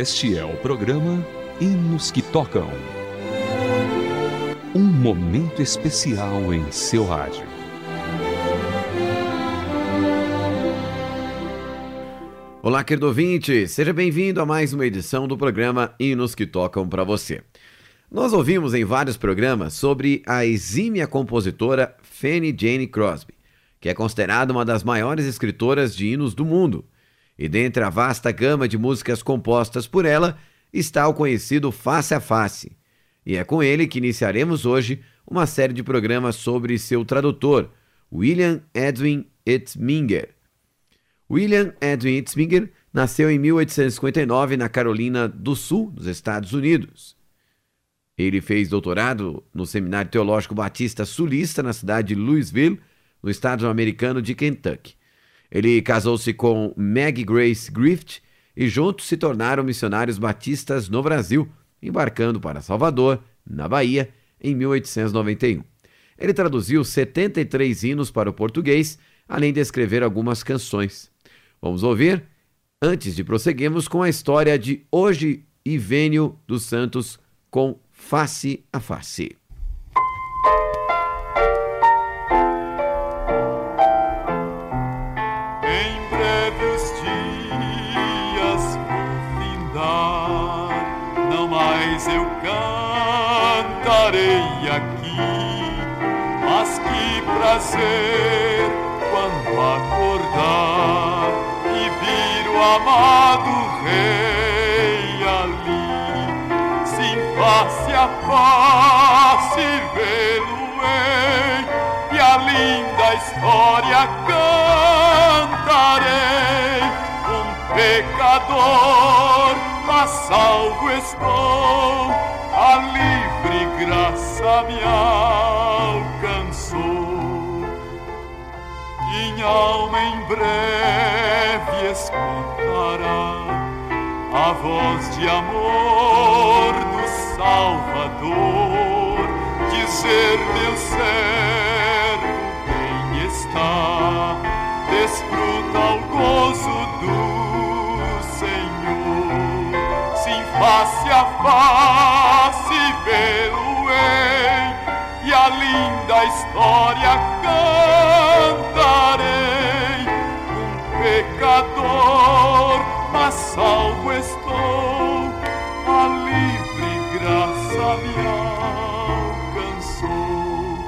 Este é o programa Hinos que Tocam. Um momento especial em seu rádio. Olá, querido ouvinte, seja bem-vindo a mais uma edição do programa Hinos que Tocam para você. Nós ouvimos em vários programas sobre a exímia compositora Fanny Jane Crosby, que é considerada uma das maiores escritoras de hinos do mundo. E dentre a vasta gama de músicas compostas por ela está o conhecido Face a Face. E é com ele que iniciaremos hoje uma série de programas sobre seu tradutor, William Edwin Etzminger. William Edwin Etzminger nasceu em 1859 na Carolina do Sul, nos Estados Unidos. Ele fez doutorado no Seminário Teológico Batista Sulista na cidade de Louisville, no estado americano de Kentucky. Ele casou-se com Maggie Grace Griffith e juntos se tornaram missionários batistas no Brasil, embarcando para Salvador, na Bahia, em 1891. Ele traduziu 73 hinos para o português, além de escrever algumas canções. Vamos ouvir? Antes de prosseguirmos com a história de Hoje Ivênio dos Santos com Face a Face. Prazer quando acordar e vir o amado rei ali, sim face a face vê-lo-ei e a linda história cantarei. Um pecador, mas salvo estou, a livre graça me alma em breve escutará a voz de amor do Salvador dizer meu servo bem está desfruta o gozo do Senhor sim face a face vê-lo-ei e a linda história cantarei. Pecador, mas salvo estou, a livre graça me alcançou.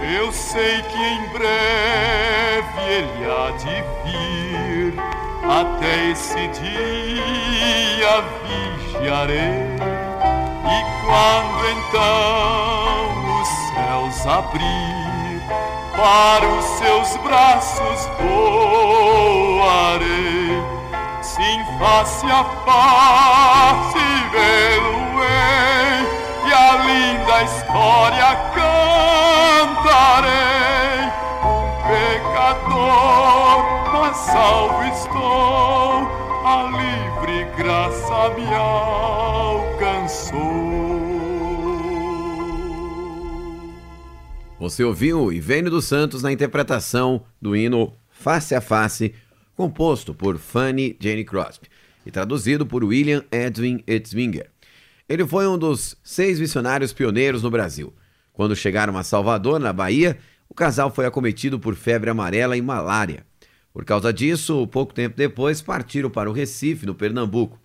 Eu sei que em breve ele há de vir, até esse dia vigiarei. E quando então céus abrir, para os seus braços voarei. Sim, face a face vê-lo-ei, e a linda história cantarei. Um pecador, mas salvo estou, a livre graça me alcançou. Você ouviu Ivênio dos Santos na interpretação do hino Face a Face, composto por Fanny Jane Crosby e traduzido por William Edwin Etzminger. Ele foi um dos seis missionários pioneiros no Brasil. Quando chegaram a Salvador, na Bahia, o casal foi acometido por febre amarela e malária. Por causa disso, pouco tempo depois, partiram para o Recife, no Pernambuco.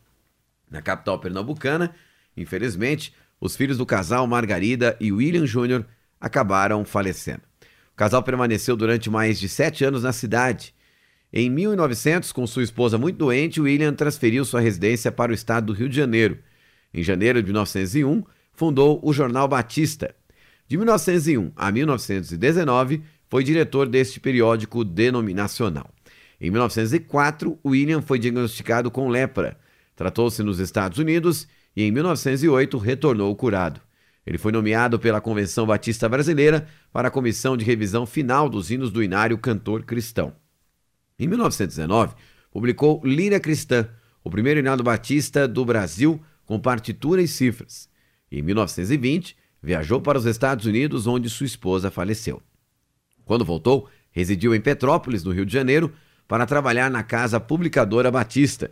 Na capital pernambucana, infelizmente, os filhos do casal Margarida e William Júnior acabaram falecendo. O casal permaneceu durante mais de sete anos na cidade. Em 1900, com sua esposa muito doente, William transferiu sua residência para o estado do Rio de Janeiro. Em janeiro de 1901, fundou o Jornal Batista. De 1901 a 1919, foi diretor deste periódico denominacional. Em 1904, William foi diagnosticado com lepra. Tratou-se nos Estados Unidos e em 1908 retornou curado. Ele foi nomeado pela Convenção Batista Brasileira para a comissão de revisão final dos hinos do Inário Cantor Cristão. Em 1919, publicou Líria Cristã, o primeiro hinário batista do Brasil com partitura e cifras. Em 1920, viajou para os Estados Unidos, onde sua esposa faleceu. Quando voltou, residiu em Petrópolis, no Rio de Janeiro, para trabalhar na Casa Publicadora Batista.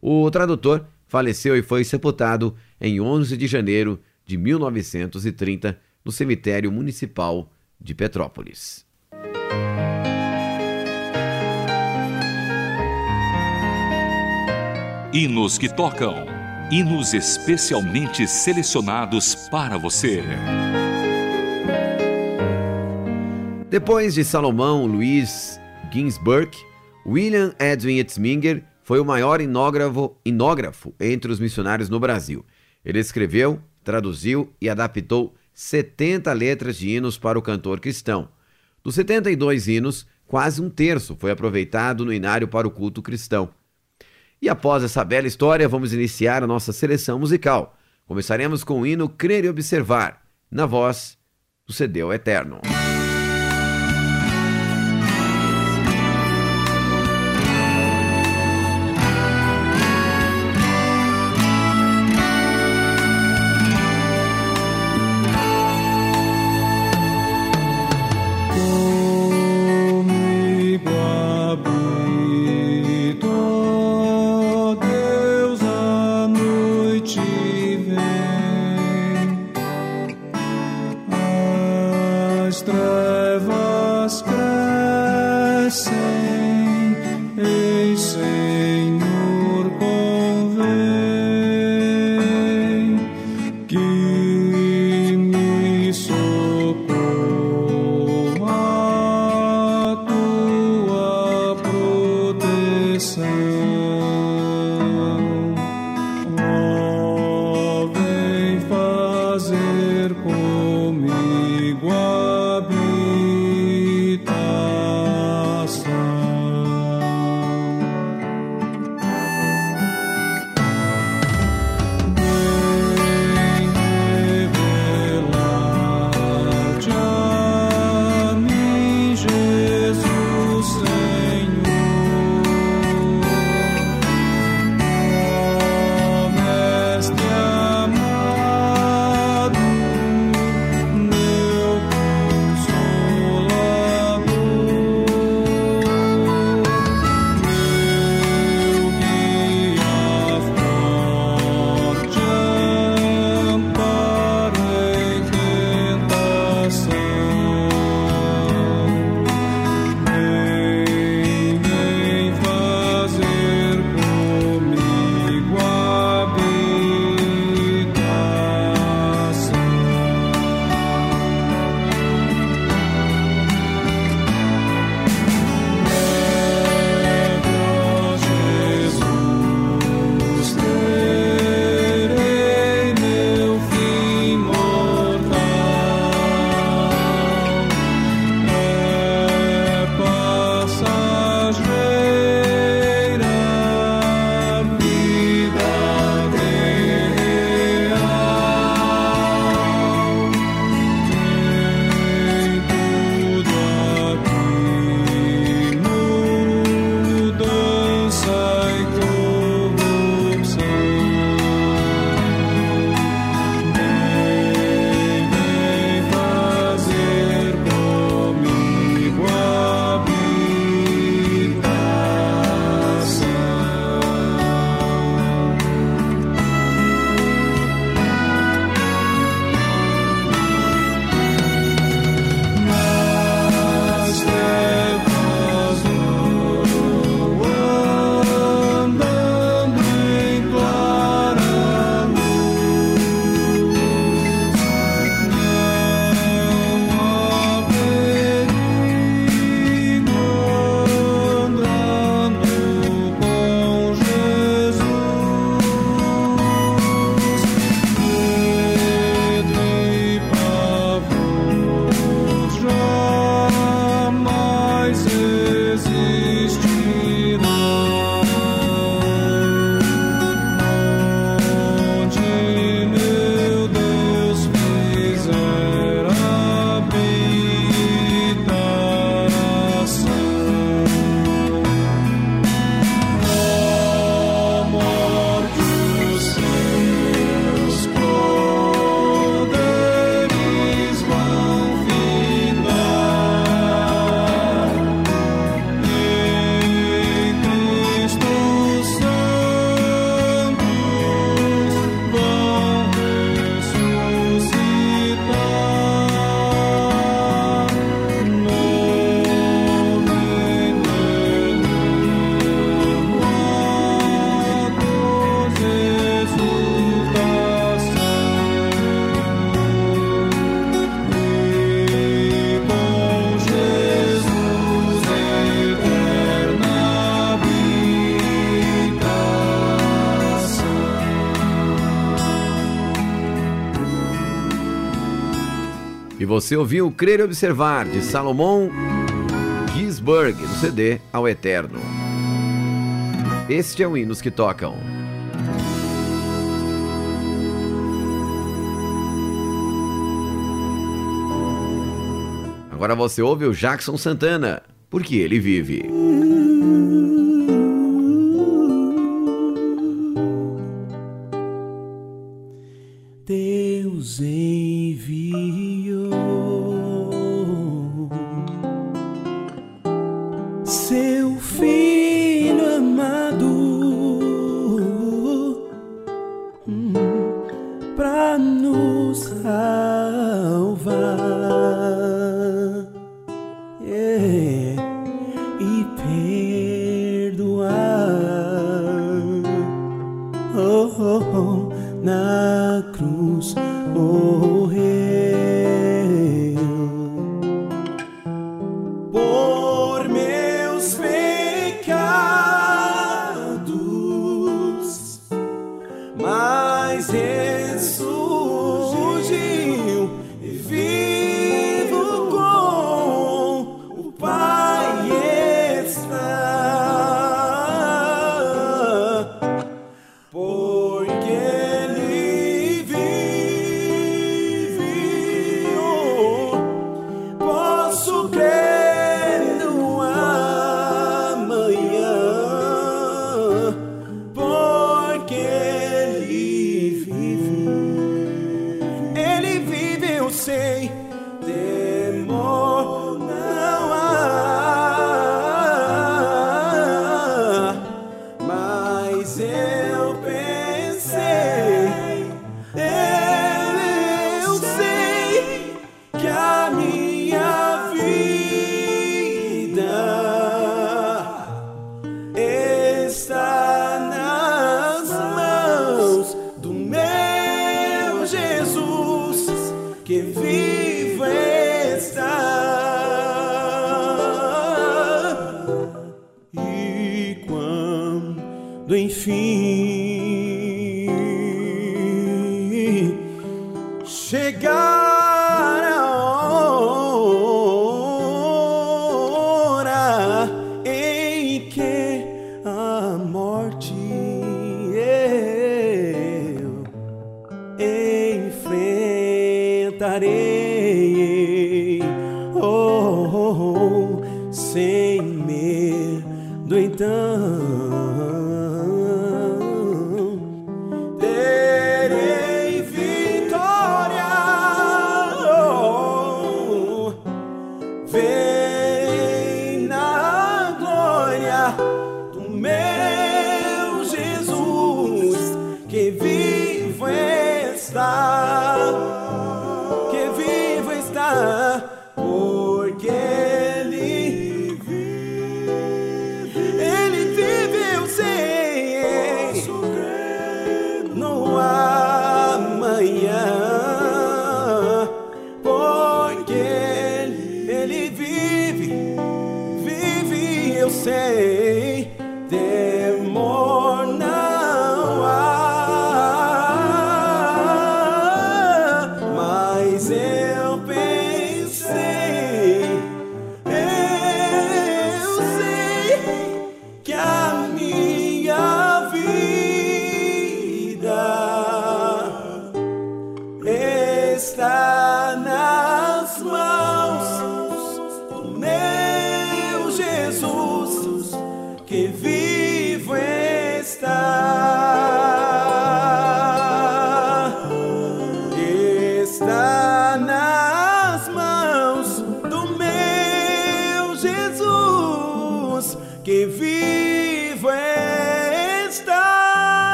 O tradutor faleceu e foi sepultado em 11 de janeiro de 1930 no cemitério municipal de Petrópolis. Hinos que tocam. Hinos especialmente selecionados para você. Depois de Salomão Luiz Ginsburg, William Edwin Etzminger foi o maior inógrafo, inógrafo entre os missionários no Brasil. Ele escreveu, traduziu e adaptou 70 letras de hinos para o cantor cristão. Dos 72 hinos, quase um terço foi aproveitado no inário para o culto cristão. E após essa bela história, vamos iniciar a nossa seleção musical. Começaremos com o hino Crer e Observar, na voz do Cedeu Eterno. Você ouviu Crer e Observar, de Salomão Gisberg, no CD Ao Eterno. Este é o Hinos que Tocam. Agora você ouve o Jackson Santana, porque ele vive.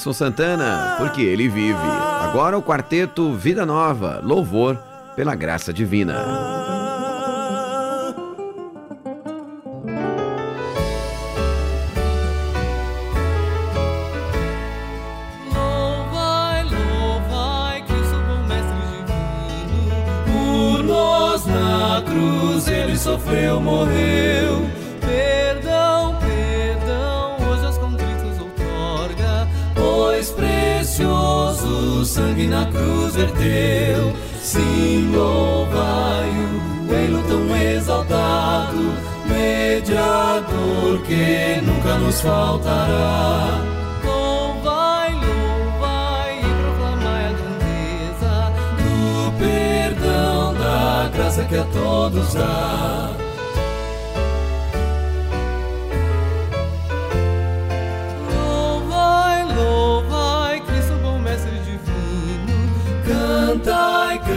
Jackson Santana, porque ele vive. Agora o quarteto Vida Nova, louvor pela graça divina. sofreu, morreu. Sangue na cruz verteu. Sim, louvai-o, ele tão exaltado, mediador que nunca nos faltará. Louvai, louvai e proclamai a grandeza do perdão, da graça que a todos dá.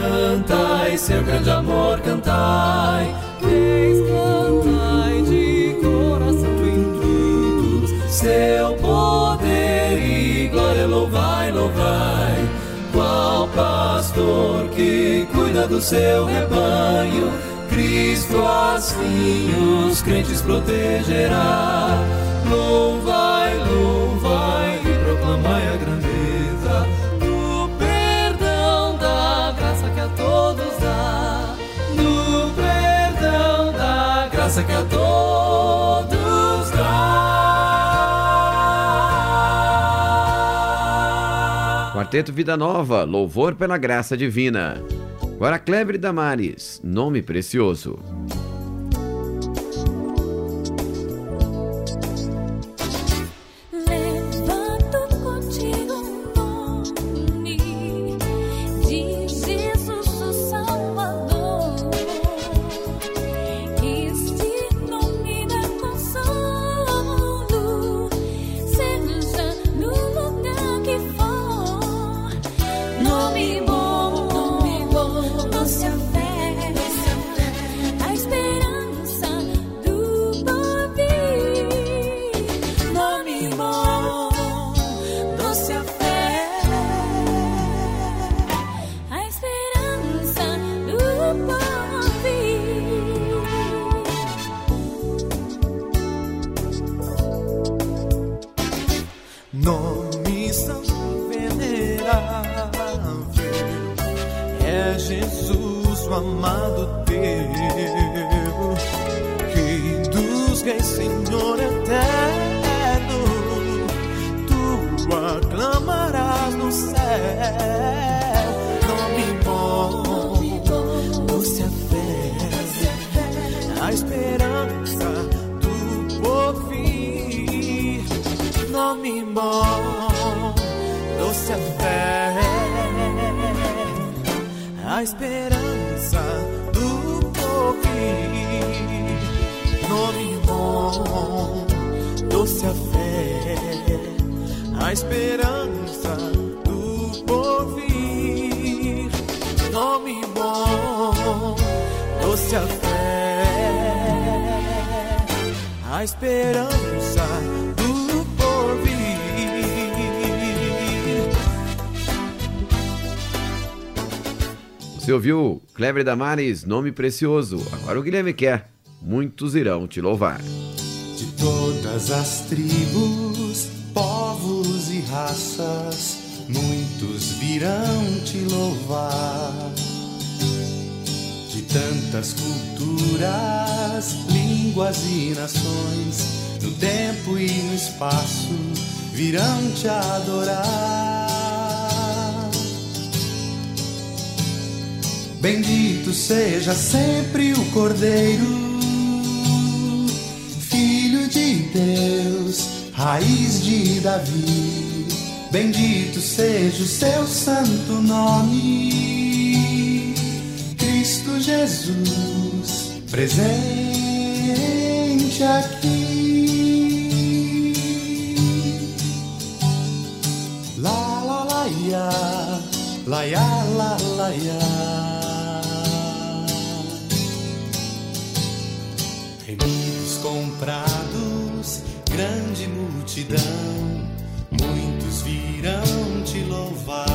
Cantai, seu grande amor cantai. Vez cantai de coração benditos, seu poder e glória louvai, louvai. Qual pastor que cuida do seu rebanho, Cristo assim os crentes protegerá. Louvai, Quarteto Vida Nova, louvor pela graça divina. Agora Kleber Damares, nome precioso. A esperança do porvir. Você ouviu Kleber Damares, nome precioso. Agora o Guilherme quer. Muitos irão te louvar. De todas as tribos, povos e raças, muitos virão te louvar. Tantas culturas, línguas e nações, no tempo e no espaço, virão te adorar. Bendito seja sempre o Cordeiro, Filho de Deus, raiz de Davi. Bendito seja o seu santo nome, Jesus, presente aqui. La la la ya, la ya la la ya. Remidos comprados, grande multidão, muitos virão te louvar.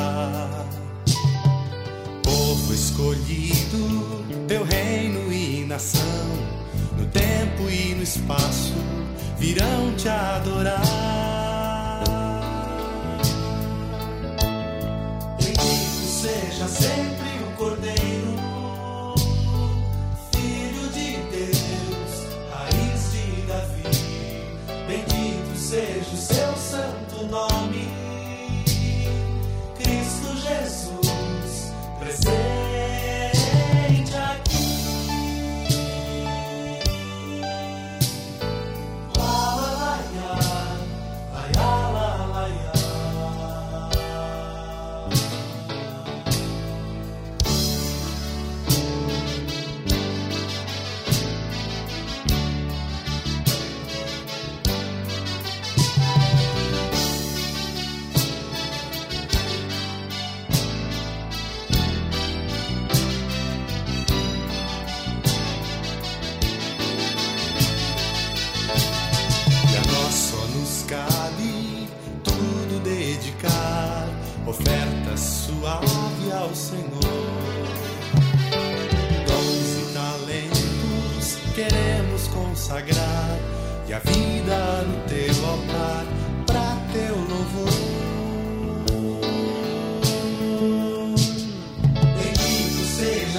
Povo escolhido, teu reino e nação, no tempo e no espaço, virão te adorar. Bendito seja sempre o Cordeiro,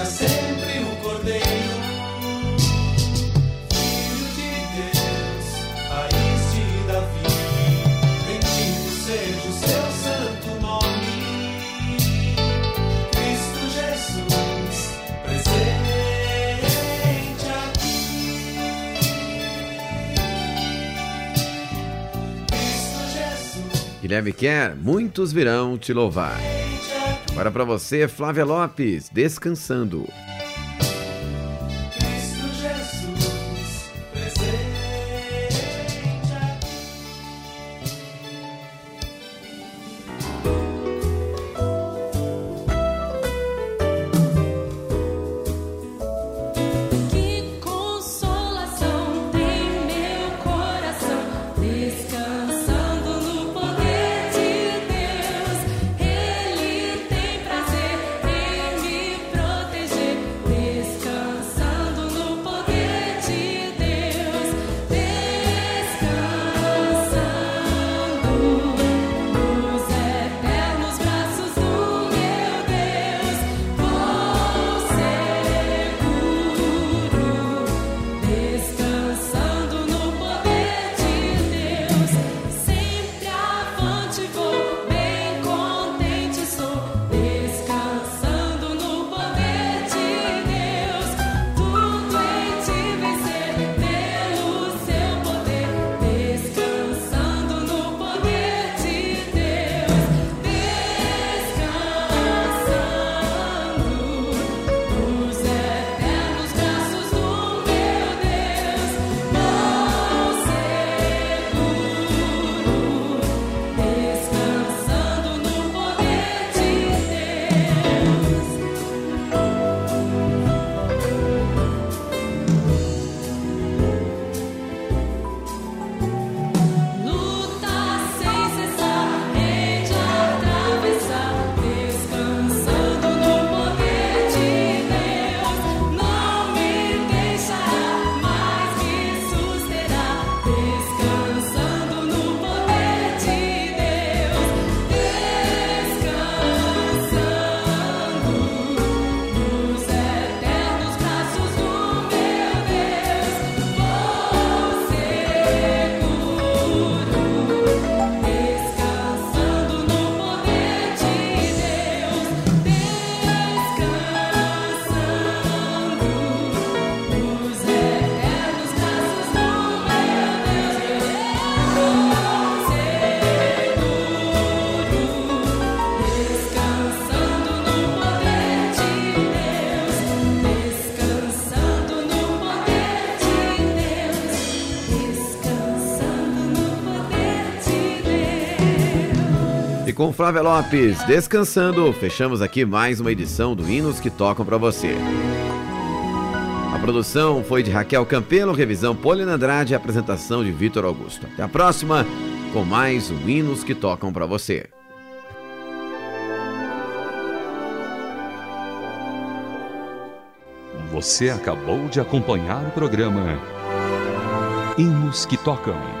sempre o Cordeiro, Filho de Deus, raiz de Davi. Bendito seja o seu santo nome, Cristo Jesus, presente aqui. Cristo Jesus, Guilherme Quer, muitos virão te louvar. Agora para você, Flávia Lopes, descansando. Flávia Lopes, descansando, fechamos aqui mais uma edição do Hinos que Tocam para você. A produção foi de Raquel Campelo, revisão Polina Andrade e apresentação de Vitor Augusto. Até a próxima com mais um Hinos que Tocam para você. Você acabou de acompanhar o programa Hinos que Tocam.